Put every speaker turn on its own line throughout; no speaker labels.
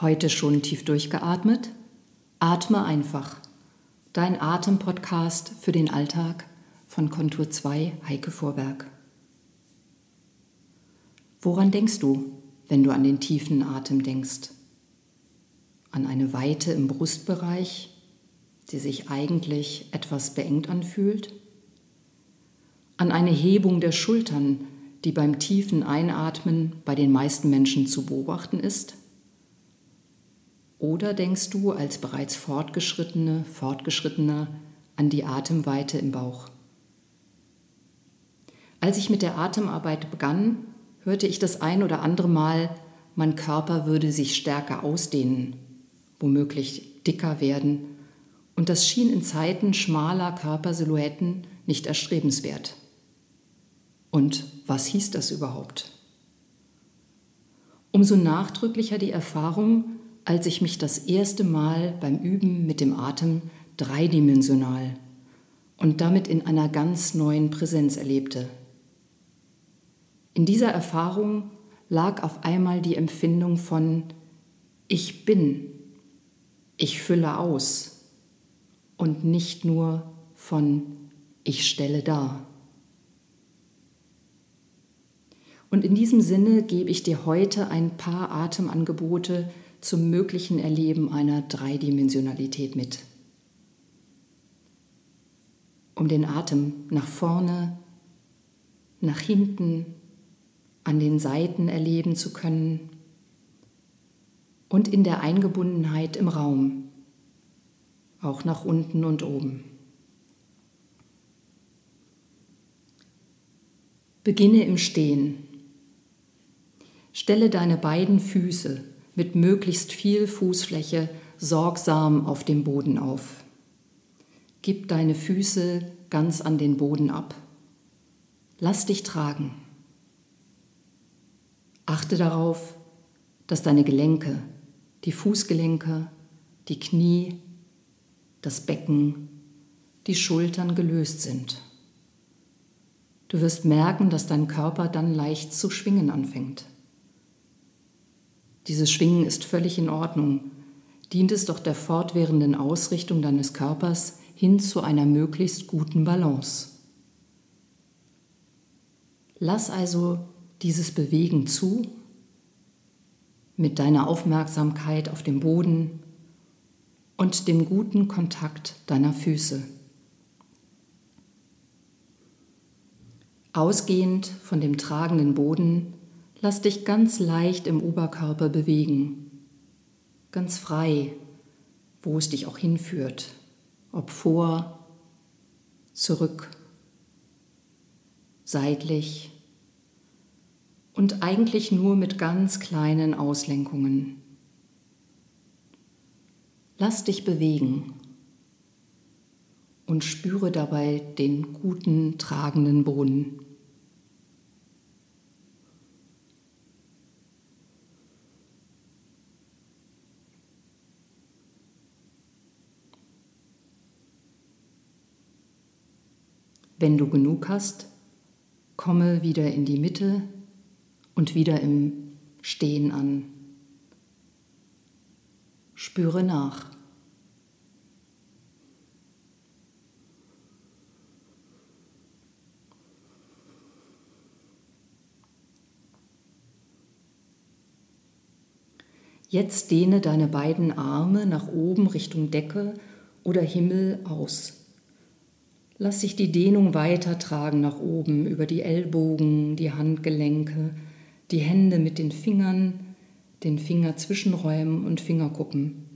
Heute schon tief durchgeatmet? Atme einfach. Dein Atempodcast für den Alltag von Kontur 2 Heike Vorwerk. Woran denkst du, wenn du an den tiefen Atem denkst? An eine Weite im Brustbereich, die sich eigentlich etwas beengt anfühlt? An eine Hebung der Schultern, die beim tiefen Einatmen bei den meisten Menschen zu beobachten ist? Oder denkst du als bereits Fortgeschrittene, Fortgeschrittener an die Atemweite im Bauch? Als ich mit der Atemarbeit begann, hörte ich das ein oder andere Mal, mein Körper würde sich stärker ausdehnen, womöglich dicker werden, und das schien in Zeiten schmaler Körpersilhouetten nicht erstrebenswert. Und was hieß das überhaupt? Umso nachdrücklicher die Erfahrung, als ich mich das erste Mal beim Üben mit dem Atem dreidimensional und damit in einer ganz neuen Präsenz erlebte. In dieser Erfahrung lag auf einmal die Empfindung von Ich bin, ich fülle aus und nicht nur von Ich stelle dar. Und in diesem Sinne gebe ich dir heute ein paar Atemangebote, zum möglichen Erleben einer Dreidimensionalität mit. Um den Atem nach vorne, nach hinten, an den Seiten erleben zu können und in der Eingebundenheit im Raum, auch nach unten und oben. Beginne im Stehen. Stelle deine beiden Füße mit möglichst viel Fußfläche sorgsam auf dem Boden auf. Gib deine Füße ganz an den Boden ab. Lass dich tragen. Achte darauf, dass deine Gelenke, die Fußgelenke, die Knie, das Becken, die Schultern gelöst sind. Du wirst merken, dass dein Körper dann leicht zu schwingen anfängt. Dieses Schwingen ist völlig in Ordnung. Dient es doch der fortwährenden Ausrichtung deines Körpers hin zu einer möglichst guten Balance. Lass also dieses Bewegen zu mit deiner Aufmerksamkeit auf dem Boden und dem guten Kontakt deiner Füße. Ausgehend von dem tragenden Boden Lass dich ganz leicht im Oberkörper bewegen, ganz frei, wo es dich auch hinführt, ob vor, zurück, seitlich und eigentlich nur mit ganz kleinen Auslenkungen. Lass dich bewegen und spüre dabei den guten, tragenden Boden. Wenn du genug hast, komme wieder in die Mitte und wieder im Stehen an. Spüre nach. Jetzt dehne deine beiden Arme nach oben Richtung Decke oder Himmel aus. Lass sich die Dehnung weitertragen nach oben über die Ellbogen, die Handgelenke, die Hände mit den Fingern, den Fingerzwischenräumen und Fingerkuppen.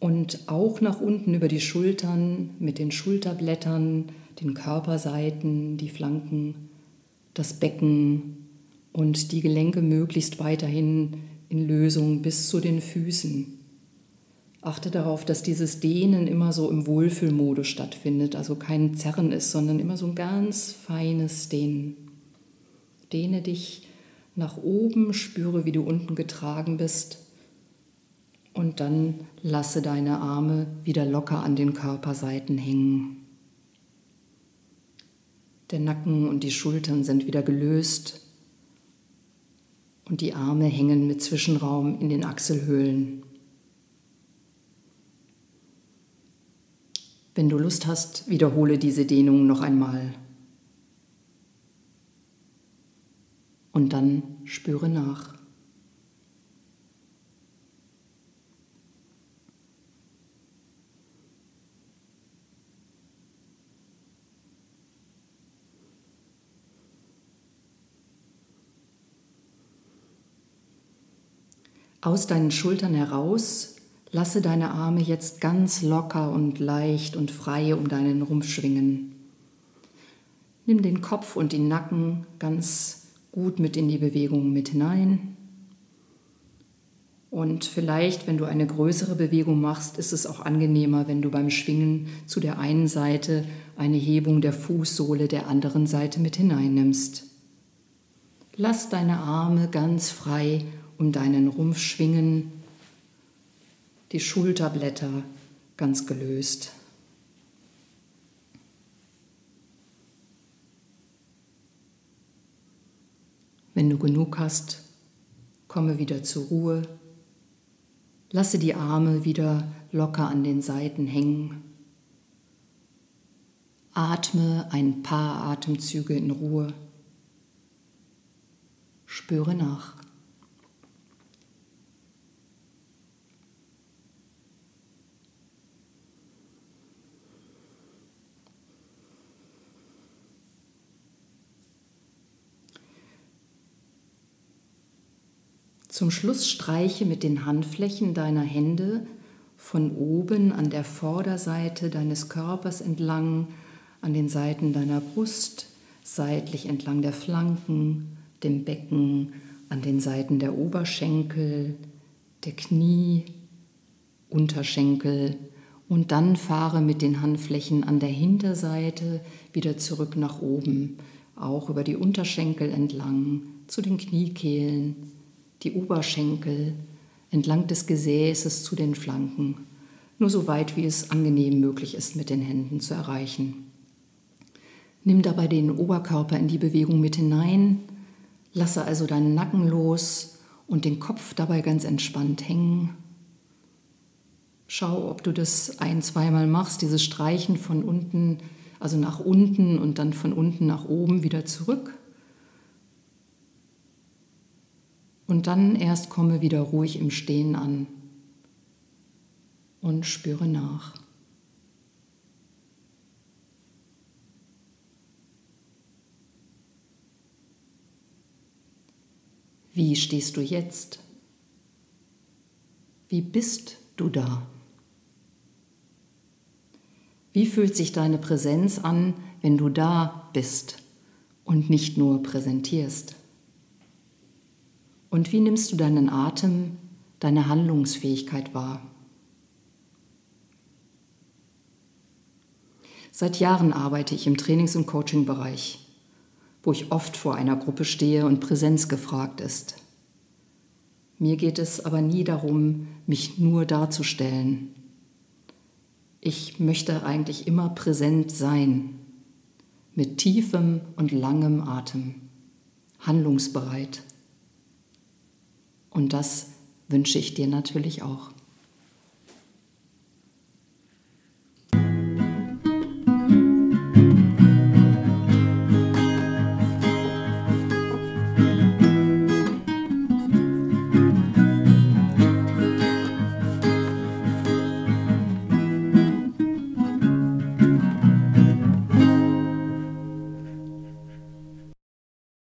Und auch nach unten über die Schultern mit den Schulterblättern, den Körperseiten, die Flanken, das Becken und die Gelenke möglichst weiterhin in Lösung bis zu den Füßen. Achte darauf, dass dieses Dehnen immer so im Wohlfühlmodus stattfindet, also kein Zerren ist, sondern immer so ein ganz feines Dehnen. Dehne dich nach oben, spüre, wie du unten getragen bist und dann lasse deine Arme wieder locker an den Körperseiten hängen. Der Nacken und die Schultern sind wieder gelöst Und die Arme hängen mit Zwischenraum in den Achselhöhlen. Wenn du Lust hast, wiederhole diese Dehnung noch einmal. Und dann spüre nach. Aus deinen Schultern heraus lasse deine Arme jetzt ganz locker und leicht und frei um deinen Rumpf schwingen. Nimm den Kopf und den Nacken ganz gut mit in die Bewegung mit hinein. Und vielleicht, wenn du eine größere Bewegung machst, ist es auch angenehmer, wenn du beim Schwingen zu der einen Seite eine Hebung der Fußsohle der anderen Seite mit hineinnimmst. Lass deine Arme ganz frei um deinen Rumpf schwingen, die Schulterblätter ganz gelöst. Wenn du genug hast, komme wieder zur Ruhe. Lasse die Arme wieder locker an den Seiten hängen. Atme ein paar Atemzüge in Ruhe. Spüre nach. Zum Schluss streiche mit den Handflächen deiner Hände von oben an der Vorderseite deines Körpers entlang, an den Seiten deiner Brust, seitlich entlang der Flanken, dem Becken, an den Seiten der Oberschenkel, der Knie, Unterschenkel. Und dann fahre mit den Handflächen an der Hinterseite wieder zurück nach oben, auch über die Unterschenkel entlang zu den Kniekehlen die Oberschenkel entlang des Gesäßes zu den Flanken, nur so weit wie es angenehm möglich ist, mit den Händen zu erreichen. Nimm dabei den Oberkörper in die Bewegung mit hinein, lasse also deinen Nacken los und den Kopf dabei ganz entspannt hängen. Schau, ob du das ein, zweimal machst, dieses Streichen von unten, also nach unten und dann von unten nach oben wieder zurück. Und dann erst komme wieder ruhig im Stehen an und spüre nach. Wie stehst du jetzt? Wie bist du da? Wie fühlt sich deine Präsenz an, wenn du da bist und nicht nur präsentierst? Und wie nimmst du deinen Atem, deine Handlungsfähigkeit wahr? Seit Jahren arbeite ich im Trainings- und Coaching-Bereich, wo ich oft vor einer Gruppe stehe und Präsenz gefragt ist. Mir geht es aber nie darum, mich nur darzustellen. Ich möchte eigentlich immer präsent sein, mit tiefem und langem Atem, handlungsbereit. Und das wünsche ich dir natürlich auch.